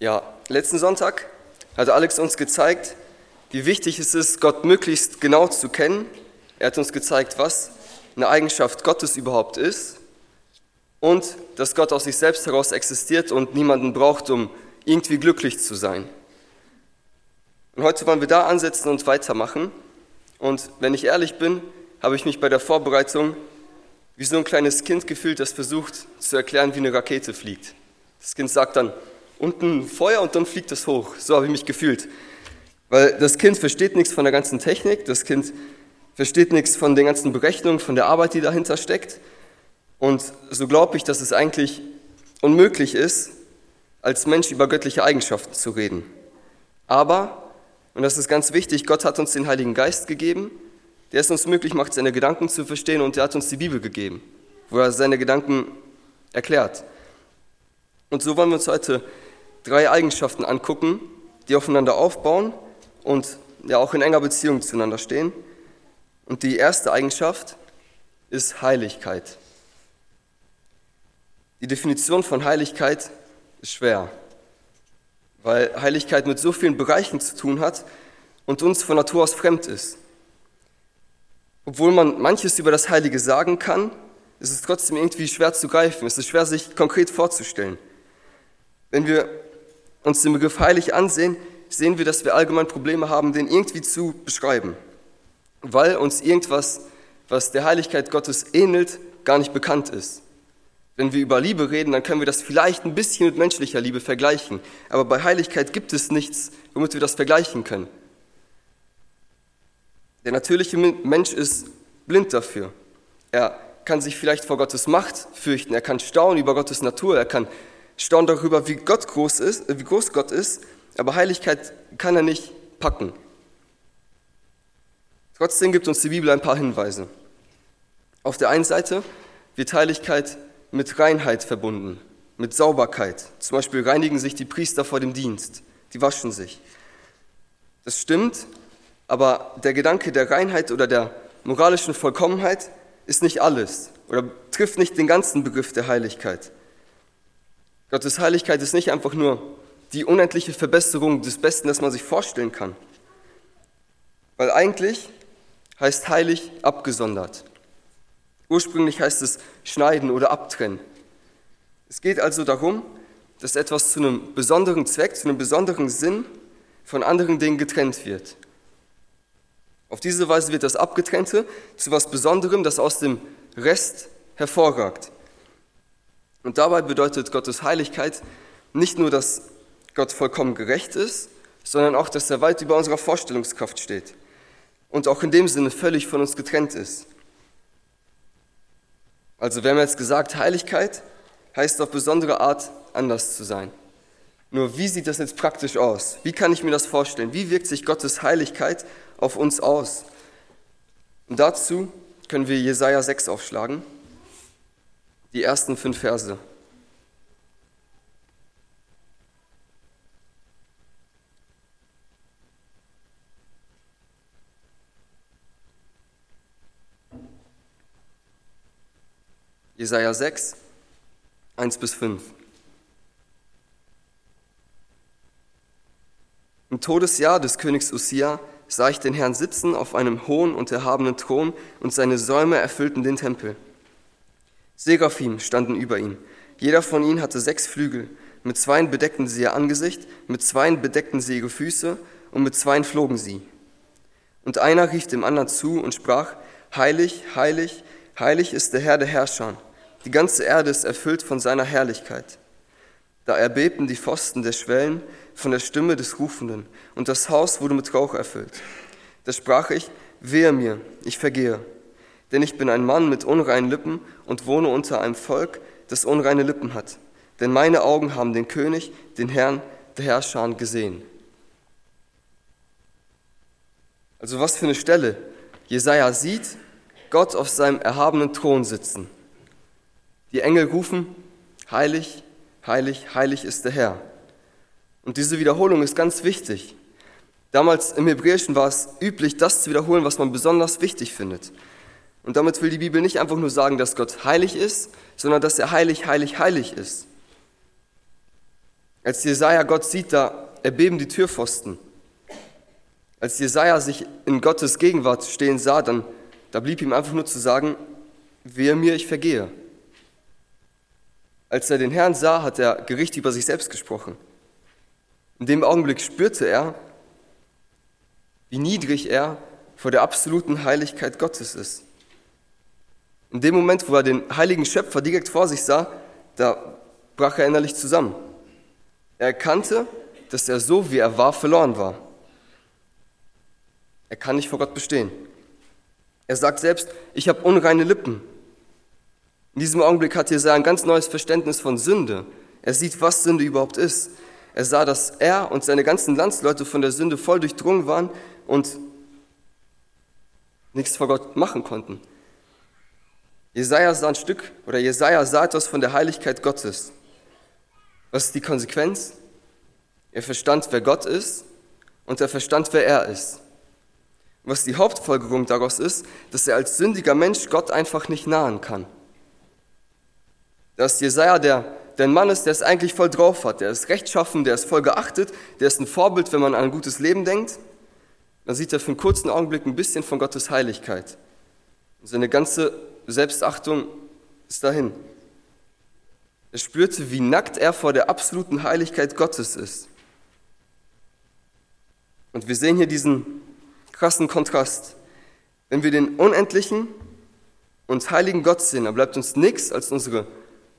Ja, letzten Sonntag hat Alex uns gezeigt, wie wichtig es ist, Gott möglichst genau zu kennen. Er hat uns gezeigt, was eine Eigenschaft Gottes überhaupt ist und dass Gott aus sich selbst heraus existiert und niemanden braucht, um irgendwie glücklich zu sein. Und heute wollen wir da ansetzen und weitermachen. Und wenn ich ehrlich bin, habe ich mich bei der Vorbereitung wie so ein kleines Kind gefühlt, das versucht zu erklären, wie eine Rakete fliegt. Das Kind sagt dann, unten Feuer und dann fliegt es hoch. So habe ich mich gefühlt. Weil das Kind versteht nichts von der ganzen Technik, das Kind versteht nichts von den ganzen Berechnungen, von der Arbeit, die dahinter steckt. Und so glaube ich, dass es eigentlich unmöglich ist, als Mensch über göttliche Eigenschaften zu reden. Aber, und das ist ganz wichtig, Gott hat uns den Heiligen Geist gegeben, der es uns möglich macht, seine Gedanken zu verstehen und er hat uns die Bibel gegeben, wo er seine Gedanken erklärt. Und so wollen wir uns heute drei Eigenschaften angucken, die aufeinander aufbauen und ja auch in enger Beziehung zueinander stehen. Und die erste Eigenschaft ist Heiligkeit. Die Definition von Heiligkeit ist schwer, weil Heiligkeit mit so vielen Bereichen zu tun hat und uns von Natur aus fremd ist. Obwohl man manches über das Heilige sagen kann, ist es trotzdem irgendwie schwer zu greifen. Es ist schwer, sich konkret vorzustellen. Wenn wir uns den Begriff heilig ansehen, sehen wir, dass wir allgemein Probleme haben, den irgendwie zu beschreiben, weil uns irgendwas, was der Heiligkeit Gottes ähnelt, gar nicht bekannt ist. Wenn wir über Liebe reden, dann können wir das vielleicht ein bisschen mit menschlicher Liebe vergleichen, aber bei Heiligkeit gibt es nichts, womit wir das vergleichen können. Der natürliche Mensch ist blind dafür. Er kann sich vielleicht vor Gottes Macht fürchten, er kann staunen über Gottes Natur, er kann staunen darüber, wie Gott groß ist, wie groß Gott ist, aber Heiligkeit kann er nicht packen. Trotzdem gibt uns die Bibel ein paar Hinweise. Auf der einen Seite wird Heiligkeit mit Reinheit verbunden, mit Sauberkeit. Zum Beispiel reinigen sich die Priester vor dem Dienst, die waschen sich. Das stimmt, aber der Gedanke der Reinheit oder der moralischen Vollkommenheit ist nicht alles oder trifft nicht den ganzen Begriff der Heiligkeit. Gottes Heiligkeit ist nicht einfach nur die unendliche Verbesserung des Besten, das man sich vorstellen kann. Weil eigentlich heißt heilig abgesondert. Ursprünglich heißt es schneiden oder abtrennen. Es geht also darum, dass etwas zu einem besonderen Zweck, zu einem besonderen Sinn von anderen Dingen getrennt wird. Auf diese Weise wird das Abgetrennte zu etwas Besonderem, das aus dem Rest hervorragt. Und dabei bedeutet Gottes Heiligkeit nicht nur, dass Gott vollkommen gerecht ist, sondern auch, dass er weit über unserer Vorstellungskraft steht und auch in dem Sinne völlig von uns getrennt ist. Also wir haben jetzt gesagt, Heiligkeit heißt auf besondere Art anders zu sein. Nur wie sieht das jetzt praktisch aus? Wie kann ich mir das vorstellen? Wie wirkt sich Gottes Heiligkeit auf uns aus? Und dazu können wir Jesaja 6 aufschlagen die ersten fünf Verse. Jesaja 6, 1 bis 5. Im Todesjahr des Königs Usia sah ich den Herrn sitzen auf einem hohen und erhabenen Thron und seine Säume erfüllten den Tempel. Seraphim standen über ihm. Jeder von ihnen hatte sechs Flügel. Mit zweien bedeckten sie ihr Angesicht, mit zweien bedeckten sie ihre Füße und mit zweien flogen sie. Und einer rief dem anderen zu und sprach, Heilig, heilig, heilig ist der Herr der Herrscher. Die ganze Erde ist erfüllt von seiner Herrlichkeit. Da erbebten die Pfosten der Schwellen von der Stimme des Rufenden, und das Haus wurde mit Rauch erfüllt. Da sprach ich, wehe mir, ich vergehe denn ich bin ein Mann mit unreinen Lippen und wohne unter einem Volk, das unreine Lippen hat. Denn meine Augen haben den König, den Herrn der Herrscher gesehen. Also was für eine Stelle. Jesaja sieht Gott auf seinem erhabenen Thron sitzen. Die Engel rufen, heilig, heilig, heilig ist der Herr. Und diese Wiederholung ist ganz wichtig. Damals im Hebräischen war es üblich, das zu wiederholen, was man besonders wichtig findet. Und damit will die Bibel nicht einfach nur sagen, dass Gott heilig ist, sondern dass er heilig, heilig, heilig ist. Als Jesaja Gott sieht, da erbeben die Türpfosten. Als Jesaja sich in Gottes Gegenwart stehen sah, dann da blieb ihm einfach nur zu sagen, wehe mir, ich vergehe. Als er den Herrn sah, hat er Gericht über sich selbst gesprochen. In dem Augenblick spürte er, wie niedrig er vor der absoluten Heiligkeit Gottes ist. In dem Moment, wo er den heiligen Schöpfer direkt vor sich sah, da brach er innerlich zusammen. Er erkannte, dass er so, wie er war, verloren war. Er kann nicht vor Gott bestehen. Er sagt selbst, ich habe unreine Lippen. In diesem Augenblick hat Jesaja ein ganz neues Verständnis von Sünde. Er sieht, was Sünde überhaupt ist. Er sah, dass er und seine ganzen Landsleute von der Sünde voll durchdrungen waren und nichts vor Gott machen konnten. Jesaja sah ein Stück, oder Jesaja sah etwas von der Heiligkeit Gottes. Was ist die Konsequenz? Er verstand, wer Gott ist und er verstand, wer er ist. Was die Hauptfolgerung daraus ist, dass er als sündiger Mensch Gott einfach nicht nahen kann. Dass Jesaja der, der ein Mann ist, der es eigentlich voll drauf hat, der ist rechtschaffen, der ist voll geachtet, der ist ein Vorbild, wenn man an ein gutes Leben denkt. Dann sieht er für einen kurzen Augenblick ein bisschen von Gottes Heiligkeit. Seine ganze Selbstachtung ist dahin. Er spürte, wie nackt er vor der absoluten Heiligkeit Gottes ist. Und wir sehen hier diesen krassen Kontrast. Wenn wir den unendlichen und heiligen Gott sehen, dann bleibt uns nichts als unsere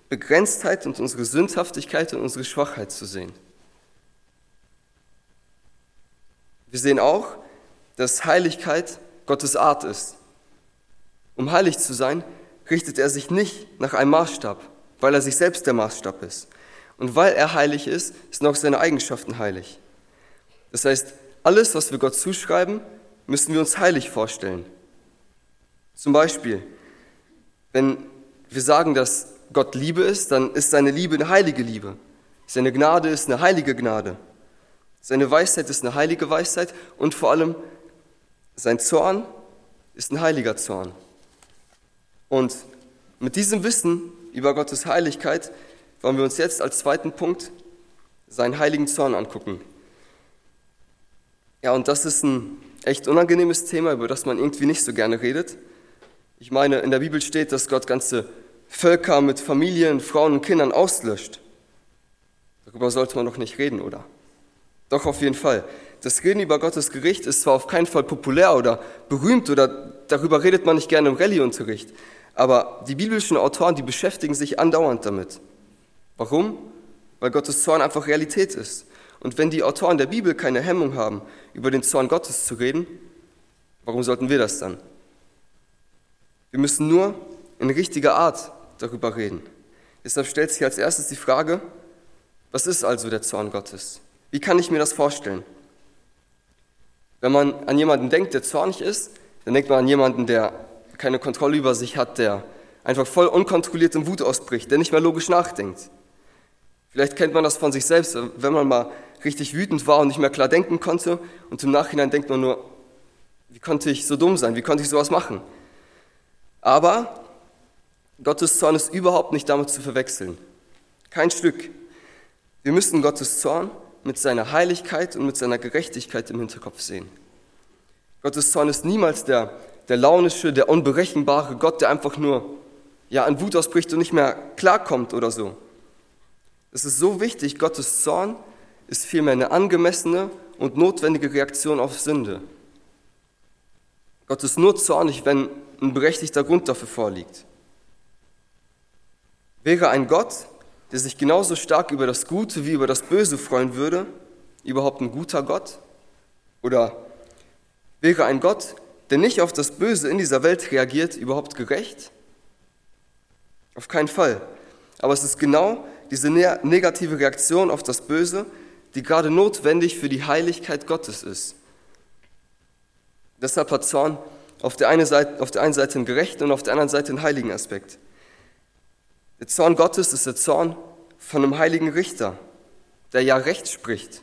Begrenztheit und unsere Sündhaftigkeit und unsere Schwachheit zu sehen. Wir sehen auch, dass Heiligkeit Gottes Art ist. Um heilig zu sein, richtet er sich nicht nach einem Maßstab, weil er sich selbst der Maßstab ist. Und weil er heilig ist, sind auch seine Eigenschaften heilig. Das heißt, alles, was wir Gott zuschreiben, müssen wir uns heilig vorstellen. Zum Beispiel, wenn wir sagen, dass Gott Liebe ist, dann ist seine Liebe eine heilige Liebe. Seine Gnade ist eine heilige Gnade. Seine Weisheit ist eine heilige Weisheit und vor allem sein Zorn ist ein heiliger Zorn. Und mit diesem Wissen über Gottes Heiligkeit wollen wir uns jetzt als zweiten Punkt seinen heiligen Zorn angucken. Ja, und das ist ein echt unangenehmes Thema, über das man irgendwie nicht so gerne redet. Ich meine, in der Bibel steht, dass Gott ganze Völker mit Familien, Frauen und Kindern auslöscht. Darüber sollte man doch nicht reden, oder? Doch auf jeden Fall. Das Reden über Gottes Gericht ist zwar auf keinen Fall populär oder berühmt oder darüber redet man nicht gerne im Rallyeunterricht, aber die biblischen Autoren, die beschäftigen sich andauernd damit. Warum? Weil Gottes Zorn einfach Realität ist. Und wenn die Autoren der Bibel keine Hemmung haben, über den Zorn Gottes zu reden, warum sollten wir das dann? Wir müssen nur in richtiger Art darüber reden. Deshalb stellt sich als erstes die Frage, was ist also der Zorn Gottes? Wie kann ich mir das vorstellen? Wenn man an jemanden denkt, der zornig ist, dann denkt man an jemanden, der keine Kontrolle über sich hat, der einfach voll unkontrolliert in Wut ausbricht, der nicht mehr logisch nachdenkt. Vielleicht kennt man das von sich selbst, wenn man mal richtig wütend war und nicht mehr klar denken konnte und im Nachhinein denkt man nur, wie konnte ich so dumm sein, wie konnte ich sowas machen? Aber Gottes Zorn ist überhaupt nicht damit zu verwechseln. Kein Stück. Wir müssen Gottes Zorn mit seiner Heiligkeit und mit seiner Gerechtigkeit im Hinterkopf sehen. Gottes Zorn ist niemals der, der launische, der unberechenbare Gott, der einfach nur ja, an Wut ausbricht und nicht mehr klarkommt oder so. Es ist so wichtig, Gottes Zorn ist vielmehr eine angemessene und notwendige Reaktion auf Sünde. Gott ist nur zornig, wenn ein berechtigter Grund dafür vorliegt. Wäre ein Gott, der sich genauso stark über das Gute wie über das Böse freuen würde, überhaupt ein guter Gott? Oder wäre ein Gott, der nicht auf das Böse in dieser Welt reagiert, überhaupt gerecht? Auf keinen Fall. Aber es ist genau diese negative Reaktion auf das Böse, die gerade notwendig für die Heiligkeit Gottes ist. Deshalb hat Zorn auf der, einen Seite, auf der einen Seite einen gerechten und auf der anderen Seite einen heiligen Aspekt. Der Zorn Gottes ist der Zorn von einem heiligen Richter, der ja Recht spricht.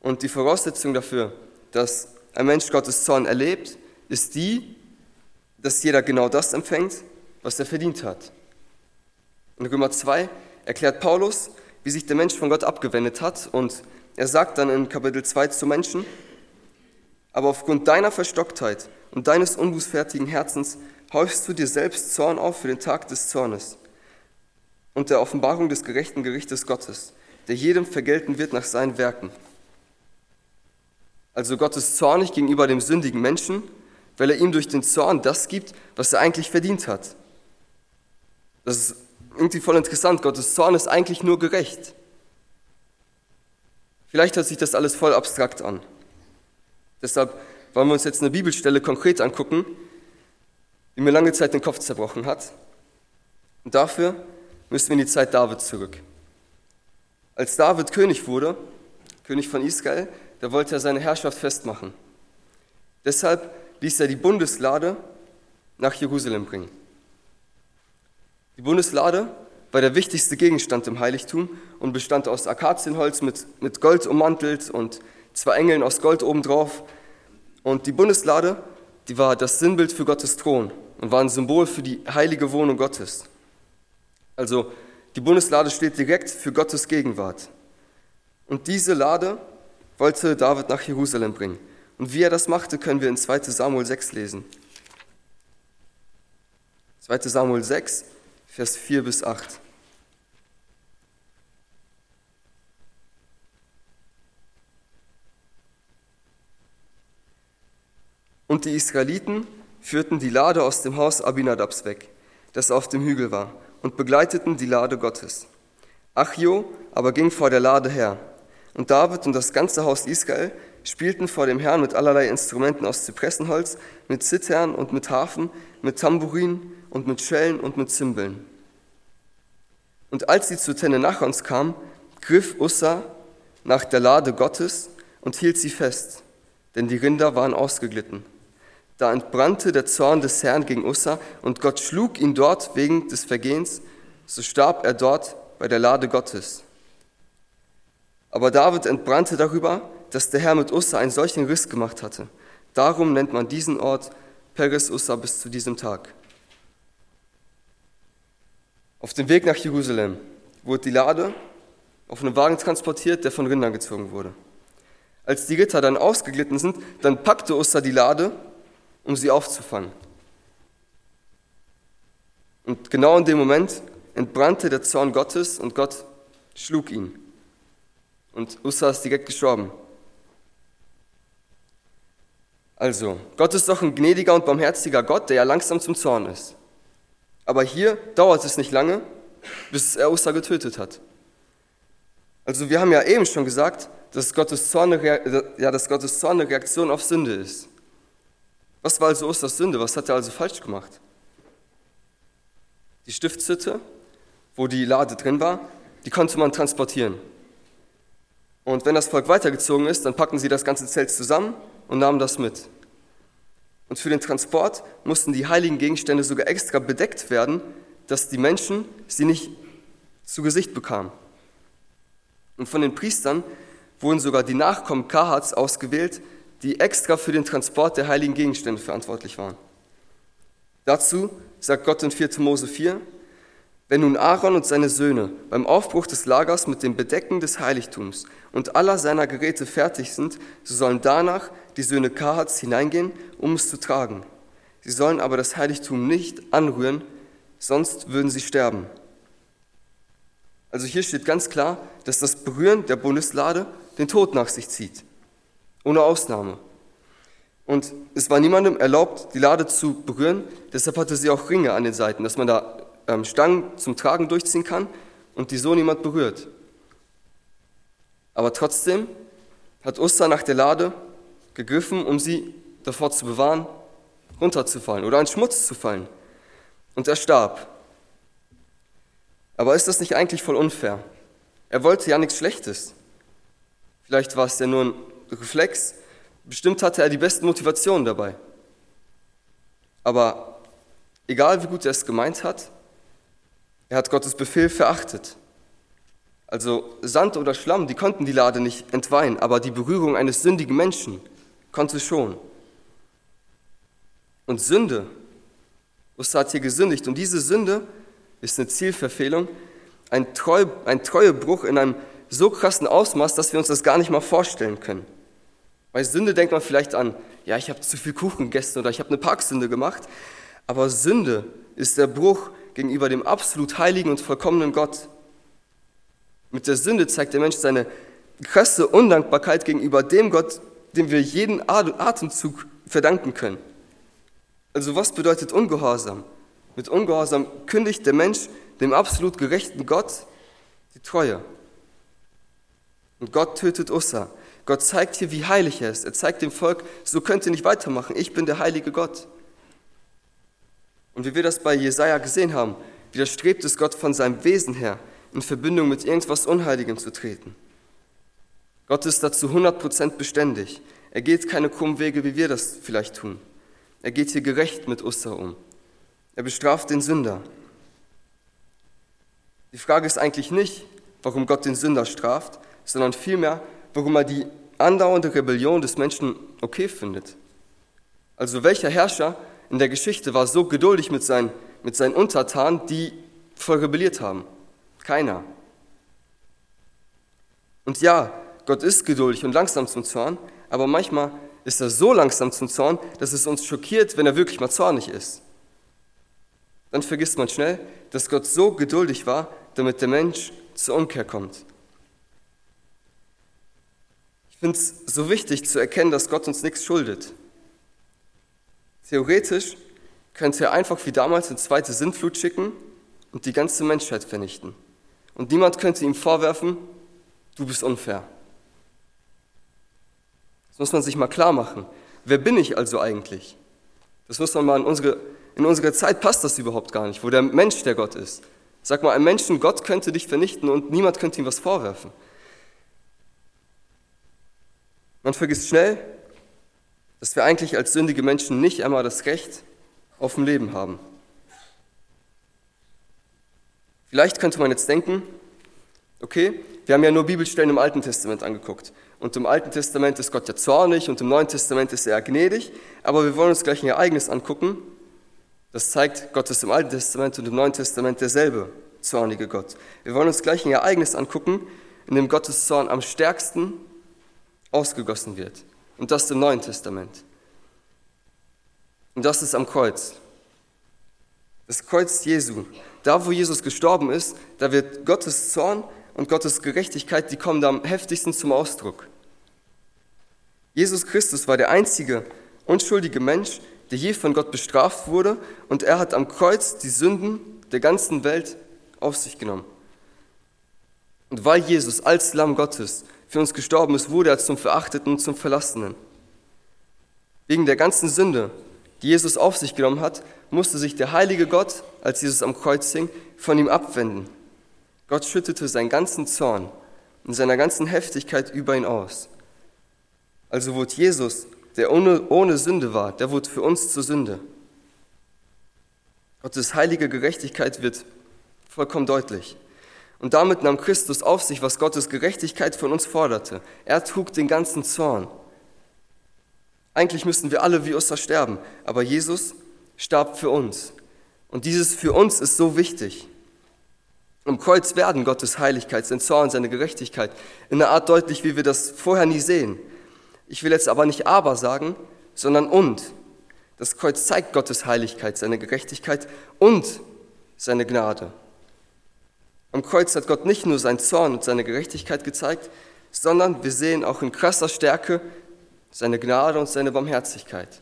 Und die Voraussetzung dafür, dass ein Mensch Gottes Zorn erlebt, ist die, dass jeder genau das empfängt, was er verdient hat. In Römer 2 erklärt Paulus, wie sich der Mensch von Gott abgewendet hat. Und er sagt dann in Kapitel 2 zu Menschen, aber aufgrund deiner Verstocktheit und deines unbußfertigen Herzens häufst du dir selbst Zorn auf für den Tag des Zornes und der Offenbarung des gerechten Gerichtes Gottes, der jedem vergelten wird nach seinen Werken. Also Gott ist zornig gegenüber dem sündigen Menschen, weil er ihm durch den Zorn das gibt, was er eigentlich verdient hat. Das ist irgendwie voll interessant. Gottes Zorn ist eigentlich nur gerecht. Vielleicht hört sich das alles voll abstrakt an. Deshalb wollen wir uns jetzt eine Bibelstelle konkret angucken, die mir lange Zeit den Kopf zerbrochen hat. Und dafür müssen wir in die Zeit Davids zurück. Als David König wurde, König von Israel, da wollte er seine Herrschaft festmachen. Deshalb ließ er die Bundeslade nach Jerusalem bringen. Die Bundeslade war der wichtigste Gegenstand im Heiligtum und bestand aus Akazienholz mit, mit Gold ummantelt und zwei Engeln aus Gold obendrauf. Und die Bundeslade, die war das Sinnbild für Gottes Thron und war ein Symbol für die heilige Wohnung Gottes. Also die Bundeslade steht direkt für Gottes Gegenwart. Und diese Lade wollte David nach Jerusalem bringen. Und wie er das machte, können wir in 2 Samuel 6 lesen. 2 Samuel 6, Vers 4 bis 8. Und die Israeliten führten die Lade aus dem Haus Abinadabs weg, das auf dem Hügel war, und begleiteten die Lade Gottes. Achjo aber ging vor der Lade her. Und David und das ganze Haus Israel spielten vor dem Herrn mit allerlei Instrumenten aus Zypressenholz, mit Zittern und mit Harfen, mit Tambourin und mit Schellen und mit Zimbeln. Und als sie zu Tenenachons kam, griff Ussa nach der Lade Gottes und hielt sie fest, denn die Rinder waren ausgeglitten. Da entbrannte der Zorn des Herrn gegen Ussa und Gott schlug ihn dort wegen des Vergehens, so starb er dort bei der Lade Gottes. Aber David entbrannte darüber, dass der Herr mit Ussa einen solchen Riss gemacht hatte. Darum nennt man diesen Ort Peres Ussa bis zu diesem Tag. Auf dem Weg nach Jerusalem wurde die Lade auf einem Wagen transportiert, der von Rindern gezogen wurde. Als die Ritter dann ausgeglitten sind, dann packte Ussa die Lade um sie aufzufangen. Und genau in dem Moment entbrannte der Zorn Gottes und Gott schlug ihn. Und Ussa ist direkt gestorben. Also, Gott ist doch ein gnädiger und barmherziger Gott, der ja langsam zum Zorn ist. Aber hier dauert es nicht lange, bis er Ussa getötet hat. Also wir haben ja eben schon gesagt, dass Gottes Zorn eine, ja, dass Gottes Zorn eine Reaktion auf Sünde ist. Was war also Osters Sünde? Was hat er also falsch gemacht? Die Stiftshütte, wo die Lade drin war, die konnte man transportieren. Und wenn das Volk weitergezogen ist, dann packten sie das ganze Zelt zusammen und nahmen das mit. Und für den Transport mussten die heiligen Gegenstände sogar extra bedeckt werden, dass die Menschen sie nicht zu Gesicht bekamen. Und von den Priestern wurden sogar die Nachkommen Kahats ausgewählt, die extra für den Transport der heiligen Gegenstände verantwortlich waren. Dazu sagt Gott in 4. Mose 4, wenn nun Aaron und seine Söhne beim Aufbruch des Lagers mit dem Bedecken des Heiligtums und aller seiner Geräte fertig sind, so sollen danach die Söhne Kahats hineingehen, um es zu tragen. Sie sollen aber das Heiligtum nicht anrühren, sonst würden sie sterben. Also hier steht ganz klar, dass das Berühren der Bundeslade den Tod nach sich zieht ohne Ausnahme. Und es war niemandem erlaubt, die Lade zu berühren, deshalb hatte sie auch Ringe an den Seiten, dass man da ähm, Stangen zum Tragen durchziehen kann und die so niemand berührt. Aber trotzdem hat Usta nach der Lade gegriffen, um sie davor zu bewahren, runterzufallen oder in Schmutz zu fallen. Und er starb. Aber ist das nicht eigentlich voll unfair? Er wollte ja nichts Schlechtes. Vielleicht war es ja nur ein Reflex. Bestimmt hatte er die besten Motivationen dabei. Aber egal wie gut er es gemeint hat, er hat Gottes Befehl verachtet. Also Sand oder Schlamm, die konnten die Lade nicht entweihen, aber die Berührung eines sündigen Menschen konnte schon. Und Sünde, Ussa hat hier gesündigt, und diese Sünde ist eine Zielverfehlung, ein, Treu, ein Treuebruch in einem so krassen Ausmaß, dass wir uns das gar nicht mal vorstellen können. Bei Sünde denkt man vielleicht an, ja, ich habe zu viel Kuchen gegessen oder ich habe eine Parksünde gemacht. Aber Sünde ist der Bruch gegenüber dem absolut heiligen und vollkommenen Gott. Mit der Sünde zeigt der Mensch seine krasse Undankbarkeit gegenüber dem Gott, dem wir jeden Atemzug verdanken können. Also was bedeutet Ungehorsam? Mit Ungehorsam kündigt der Mensch dem absolut gerechten Gott die Treue. Und Gott tötet Ussa. Gott zeigt hier, wie heilig er ist. Er zeigt dem Volk, so könnt ihr nicht weitermachen. Ich bin der heilige Gott. Und wie wir das bei Jesaja gesehen haben, widerstrebt es Gott von seinem Wesen her, in Verbindung mit irgendwas Unheiligem zu treten. Gott ist dazu 100% beständig. Er geht keine krummen Wege, wie wir das vielleicht tun. Er geht hier gerecht mit Ussa um. Er bestraft den Sünder. Die Frage ist eigentlich nicht, warum Gott den Sünder straft, sondern vielmehr, warum er die andauernde Rebellion des Menschen okay findet. Also welcher Herrscher in der Geschichte war so geduldig mit seinen, mit seinen Untertanen, die voll rebelliert haben? Keiner. Und ja, Gott ist geduldig und langsam zum Zorn, aber manchmal ist er so langsam zum Zorn, dass es uns schockiert, wenn er wirklich mal zornig ist. Dann vergisst man schnell, dass Gott so geduldig war, damit der Mensch zur Umkehr kommt finde es so wichtig zu erkennen, dass Gott uns nichts schuldet. Theoretisch könnte er einfach wie damals eine zweite Sintflut schicken und die ganze Menschheit vernichten. Und niemand könnte ihm vorwerfen, du bist unfair. Das muss man sich mal klar machen. Wer bin ich also eigentlich? Das muss man mal in unsere, in unsere Zeit passt das überhaupt gar nicht, wo der Mensch der Gott ist. Sag mal, ein Menschen, Gott könnte dich vernichten und niemand könnte ihm was vorwerfen. Man vergisst schnell, dass wir eigentlich als sündige Menschen nicht einmal das Recht auf ein Leben haben. Vielleicht könnte man jetzt denken, okay, wir haben ja nur Bibelstellen im Alten Testament angeguckt. Und im Alten Testament ist Gott ja zornig und im Neuen Testament ist er gnädig. Aber wir wollen uns gleich ein Ereignis angucken. Das zeigt, Gott ist im Alten Testament und im Neuen Testament derselbe zornige Gott. Wir wollen uns gleich ein Ereignis angucken, in dem Gottes Zorn am stärksten ausgegossen wird. Und das im Neuen Testament. Und das ist am Kreuz. Das Kreuz Jesu. Da, wo Jesus gestorben ist, da wird Gottes Zorn und Gottes Gerechtigkeit, die kommen da am heftigsten zum Ausdruck. Jesus Christus war der einzige unschuldige Mensch, der je von Gott bestraft wurde, und er hat am Kreuz die Sünden der ganzen Welt auf sich genommen. Und weil Jesus als Lamm Gottes für uns gestorben ist, wurde er zum Verachteten und zum Verlassenen. Wegen der ganzen Sünde, die Jesus auf sich genommen hat, musste sich der heilige Gott, als Jesus am Kreuz hing, von ihm abwenden. Gott schüttete seinen ganzen Zorn und seiner ganzen Heftigkeit über ihn aus. Also wurde Jesus, der ohne, ohne Sünde war, der wurde für uns zur Sünde. Gottes heilige Gerechtigkeit wird vollkommen deutlich. Und damit nahm Christus auf sich, was Gottes Gerechtigkeit von uns forderte. Er trug den ganzen Zorn. Eigentlich müssten wir alle wie Oster sterben, aber Jesus starb für uns. Und dieses für uns ist so wichtig. Im Kreuz werden Gottes Heiligkeit, sein Zorn, seine Gerechtigkeit in einer Art deutlich, wie wir das vorher nie sehen. Ich will jetzt aber nicht aber sagen, sondern und. Das Kreuz zeigt Gottes Heiligkeit, seine Gerechtigkeit und seine Gnade. Am Kreuz hat Gott nicht nur seinen Zorn und seine Gerechtigkeit gezeigt, sondern wir sehen auch in krasser Stärke seine Gnade und seine Barmherzigkeit.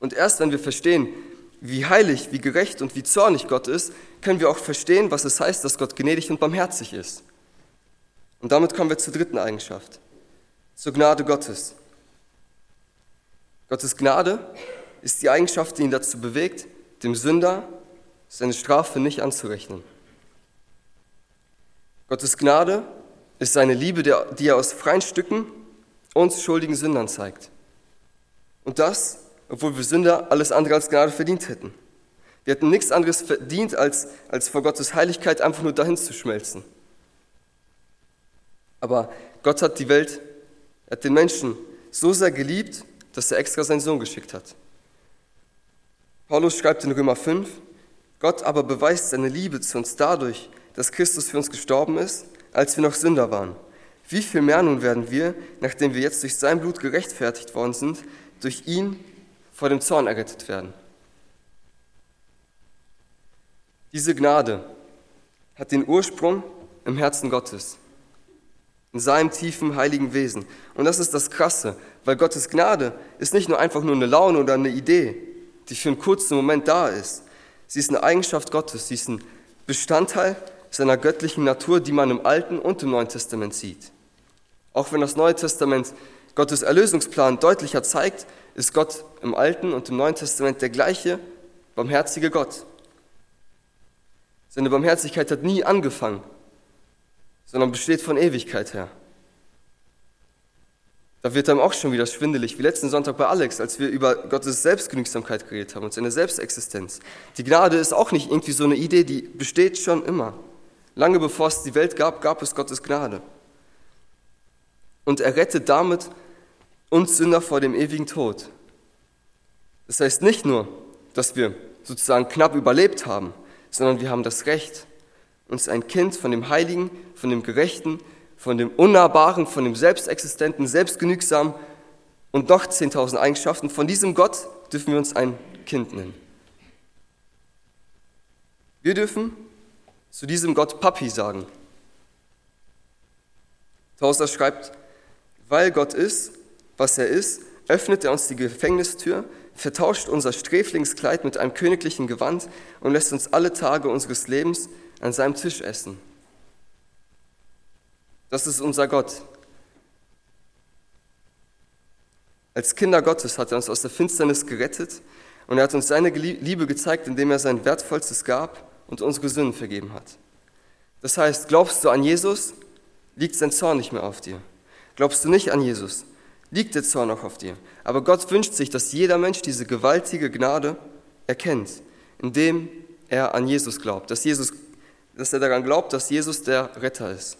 Und erst wenn wir verstehen, wie heilig, wie gerecht und wie zornig Gott ist, können wir auch verstehen, was es heißt, dass Gott gnädig und barmherzig ist. Und damit kommen wir zur dritten Eigenschaft, zur Gnade Gottes. Gottes Gnade ist die Eigenschaft, die ihn dazu bewegt, dem Sünder seine Strafe nicht anzurechnen. Gottes Gnade ist seine Liebe, die er aus freien Stücken uns schuldigen Sündern zeigt. Und das, obwohl wir Sünder alles andere als Gnade verdient hätten. Wir hätten nichts anderes verdient, als, als vor Gottes Heiligkeit einfach nur dahin zu schmelzen. Aber Gott hat die Welt, er hat den Menschen so sehr geliebt, dass er extra seinen Sohn geschickt hat. Paulus schreibt in Römer 5, Gott aber beweist seine Liebe zu uns dadurch, dass Christus für uns gestorben ist, als wir noch Sünder waren. Wie viel mehr nun werden wir, nachdem wir jetzt durch sein Blut gerechtfertigt worden sind, durch ihn vor dem Zorn errettet werden? Diese Gnade hat den Ursprung im Herzen Gottes, in seinem tiefen heiligen Wesen. Und das ist das Krasse, weil Gottes Gnade ist nicht nur einfach nur eine Laune oder eine Idee, die für einen kurzen Moment da ist. Sie ist eine Eigenschaft Gottes, sie ist ein Bestandteil seiner göttlichen Natur, die man im Alten und im Neuen Testament sieht. Auch wenn das Neue Testament Gottes Erlösungsplan deutlicher zeigt, ist Gott im Alten und im Neuen Testament der gleiche barmherzige Gott. Seine Barmherzigkeit hat nie angefangen, sondern besteht von Ewigkeit her. Da wird einem auch schon wieder schwindelig, wie letzten Sonntag bei Alex, als wir über Gottes Selbstgenügsamkeit geredet haben und seine Selbstexistenz. Die Gnade ist auch nicht irgendwie so eine Idee, die besteht schon immer. Lange bevor es die Welt gab, gab es Gottes Gnade. Und er rettet damit uns Sünder vor dem ewigen Tod. Das heißt nicht nur, dass wir sozusagen knapp überlebt haben, sondern wir haben das Recht, uns ein Kind von dem Heiligen, von dem Gerechten, von dem Unnahbaren, von dem Selbstexistenten, Selbstgenügsamen und noch 10.000 Eigenschaften. Von diesem Gott dürfen wir uns ein Kind nennen. Wir dürfen zu diesem Gott Papi sagen. Tauser schreibt, weil Gott ist, was er ist, öffnet er uns die Gefängnistür, vertauscht unser Sträflingskleid mit einem königlichen Gewand und lässt uns alle Tage unseres Lebens an seinem Tisch essen. Das ist unser Gott. Als Kinder Gottes hat er uns aus der Finsternis gerettet und er hat uns seine Liebe gezeigt, indem er sein Wertvollstes gab und unsere Sünden vergeben hat. Das heißt, glaubst du an Jesus, liegt sein Zorn nicht mehr auf dir. Glaubst du nicht an Jesus, liegt der Zorn auch auf dir. Aber Gott wünscht sich, dass jeder Mensch diese gewaltige Gnade erkennt, indem er an Jesus glaubt, dass, Jesus, dass er daran glaubt, dass Jesus der Retter ist.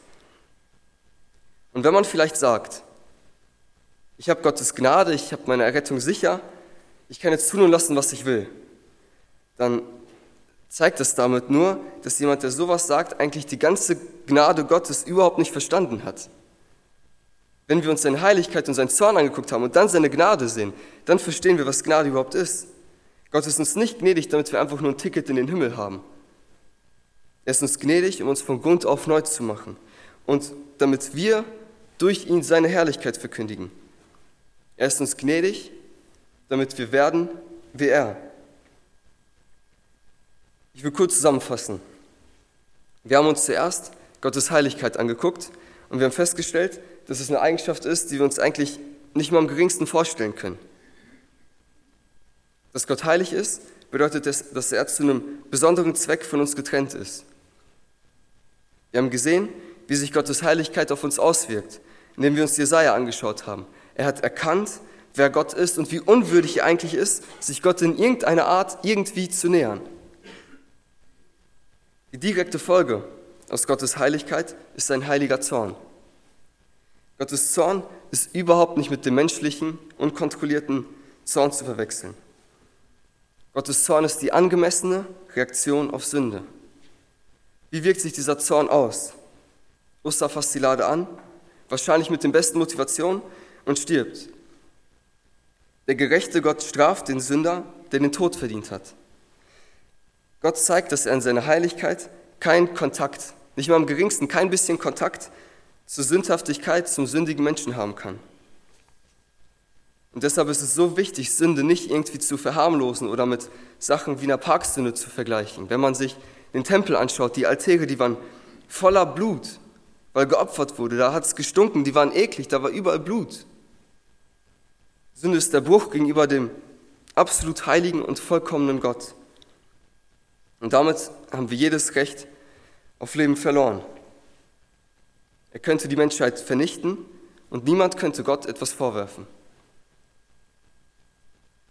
Und wenn man vielleicht sagt, ich habe Gottes Gnade, ich habe meine Errettung sicher, ich kann jetzt tun und lassen, was ich will, dann zeigt es damit nur, dass jemand, der sowas sagt, eigentlich die ganze Gnade Gottes überhaupt nicht verstanden hat. Wenn wir uns seine Heiligkeit und seinen Zorn angeguckt haben und dann seine Gnade sehen, dann verstehen wir, was Gnade überhaupt ist. Gott ist uns nicht gnädig, damit wir einfach nur ein Ticket in den Himmel haben. Er ist uns gnädig, um uns von Grund auf neu zu machen und damit wir durch ihn seine Herrlichkeit verkündigen. Er ist uns gnädig, damit wir werden wie er. Ich will kurz zusammenfassen. Wir haben uns zuerst Gottes Heiligkeit angeguckt und wir haben festgestellt, dass es eine Eigenschaft ist, die wir uns eigentlich nicht mal am geringsten vorstellen können. Dass Gott heilig ist, bedeutet, das, dass er zu einem besonderen Zweck von uns getrennt ist. Wir haben gesehen, wie sich Gottes Heiligkeit auf uns auswirkt indem wir uns Jesaja angeschaut haben. Er hat erkannt, wer Gott ist und wie unwürdig er eigentlich ist, sich Gott in irgendeiner Art irgendwie zu nähern. Die direkte Folge aus Gottes Heiligkeit ist sein heiliger Zorn. Gottes Zorn ist überhaupt nicht mit dem menschlichen, unkontrollierten Zorn zu verwechseln. Gottes Zorn ist die angemessene Reaktion auf Sünde. Wie wirkt sich dieser Zorn aus? Usta fasst die Lade an wahrscheinlich mit den besten Motivationen, und stirbt. Der gerechte Gott straft den Sünder, der den Tod verdient hat. Gott zeigt, dass er in seiner Heiligkeit keinen Kontakt, nicht mal im geringsten, kein bisschen Kontakt zur Sündhaftigkeit, zum sündigen Menschen haben kann. Und deshalb ist es so wichtig, Sünde nicht irgendwie zu verharmlosen oder mit Sachen wie einer Parksünde zu vergleichen. Wenn man sich den Tempel anschaut, die Altäre, die waren voller Blut, weil geopfert wurde. Da hat es gestunken, die waren eklig, da war überall Blut. Sünde ist der Bruch gegenüber dem absolut heiligen und vollkommenen Gott. Und damit haben wir jedes Recht auf Leben verloren. Er könnte die Menschheit vernichten und niemand könnte Gott etwas vorwerfen.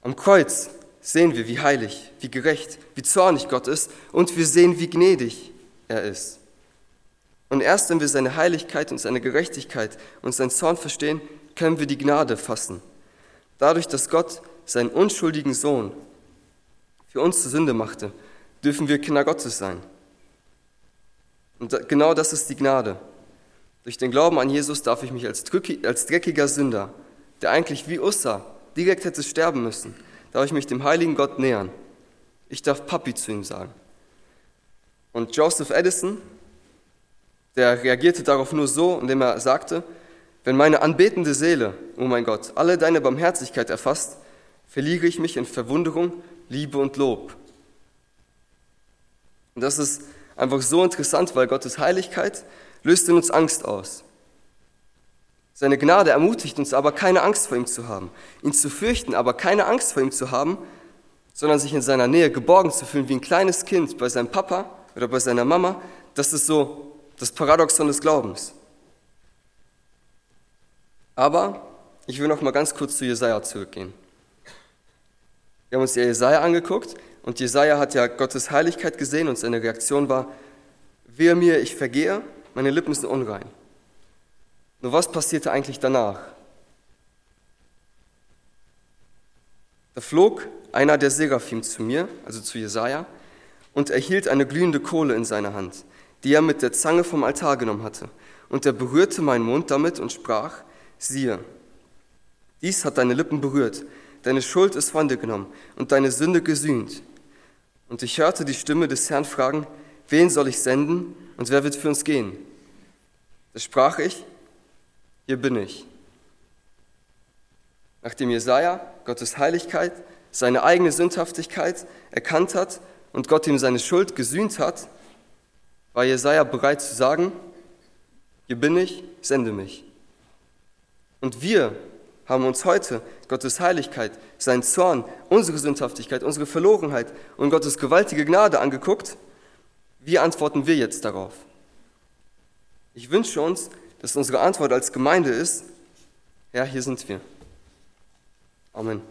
Am Kreuz sehen wir, wie heilig, wie gerecht, wie zornig Gott ist und wir sehen, wie gnädig er ist. Und erst wenn wir seine Heiligkeit und seine Gerechtigkeit und seinen Zorn verstehen, können wir die Gnade fassen. Dadurch, dass Gott seinen unschuldigen Sohn für uns zur Sünde machte, dürfen wir Kinder Gottes sein. Und genau das ist die Gnade. Durch den Glauben an Jesus darf ich mich als, dreckiger Sünder, der eigentlich wie Ussa direkt hätte sterben müssen, darf ich mich dem heiligen Gott nähern. Ich darf Papi zu ihm sagen. Und Joseph Edison, der reagierte darauf nur so, indem er sagte, wenn meine anbetende Seele, oh mein Gott, alle deine Barmherzigkeit erfasst, verliere ich mich in Verwunderung, Liebe und Lob. Und das ist einfach so interessant, weil Gottes Heiligkeit löst in uns Angst aus. Seine Gnade ermutigt uns aber, keine Angst vor ihm zu haben, ihn zu fürchten, aber keine Angst vor ihm zu haben, sondern sich in seiner Nähe geborgen zu fühlen wie ein kleines Kind bei seinem Papa oder bei seiner Mama. Das ist so das Paradoxon des Glaubens. Aber ich will noch mal ganz kurz zu Jesaja zurückgehen. Wir haben uns ja Jesaja angeguckt und Jesaja hat ja Gottes Heiligkeit gesehen und seine Reaktion war: Wehe mir, ich vergehe, meine Lippen sind unrein. Nur was passierte eigentlich danach? Da flog einer der Seraphim zu mir, also zu Jesaja, und erhielt eine glühende Kohle in seiner Hand, die er mit der Zange vom Altar genommen hatte. Und er berührte meinen Mund damit und sprach: Siehe, dies hat deine Lippen berührt, deine Schuld ist von dir genommen und deine Sünde gesühnt. Und ich hörte die Stimme des Herrn fragen, wen soll ich senden und wer wird für uns gehen? Da sprach ich, hier bin ich. Nachdem Jesaja Gottes Heiligkeit, seine eigene Sündhaftigkeit erkannt hat und Gott ihm seine Schuld gesühnt hat, war Jesaja bereit zu sagen, hier bin ich, sende mich. Und wir haben uns heute Gottes Heiligkeit, seinen Zorn, unsere Sündhaftigkeit, unsere Verlorenheit und Gottes gewaltige Gnade angeguckt. Wie antworten wir jetzt darauf? Ich wünsche uns, dass unsere Antwort als Gemeinde ist, ja, hier sind wir. Amen.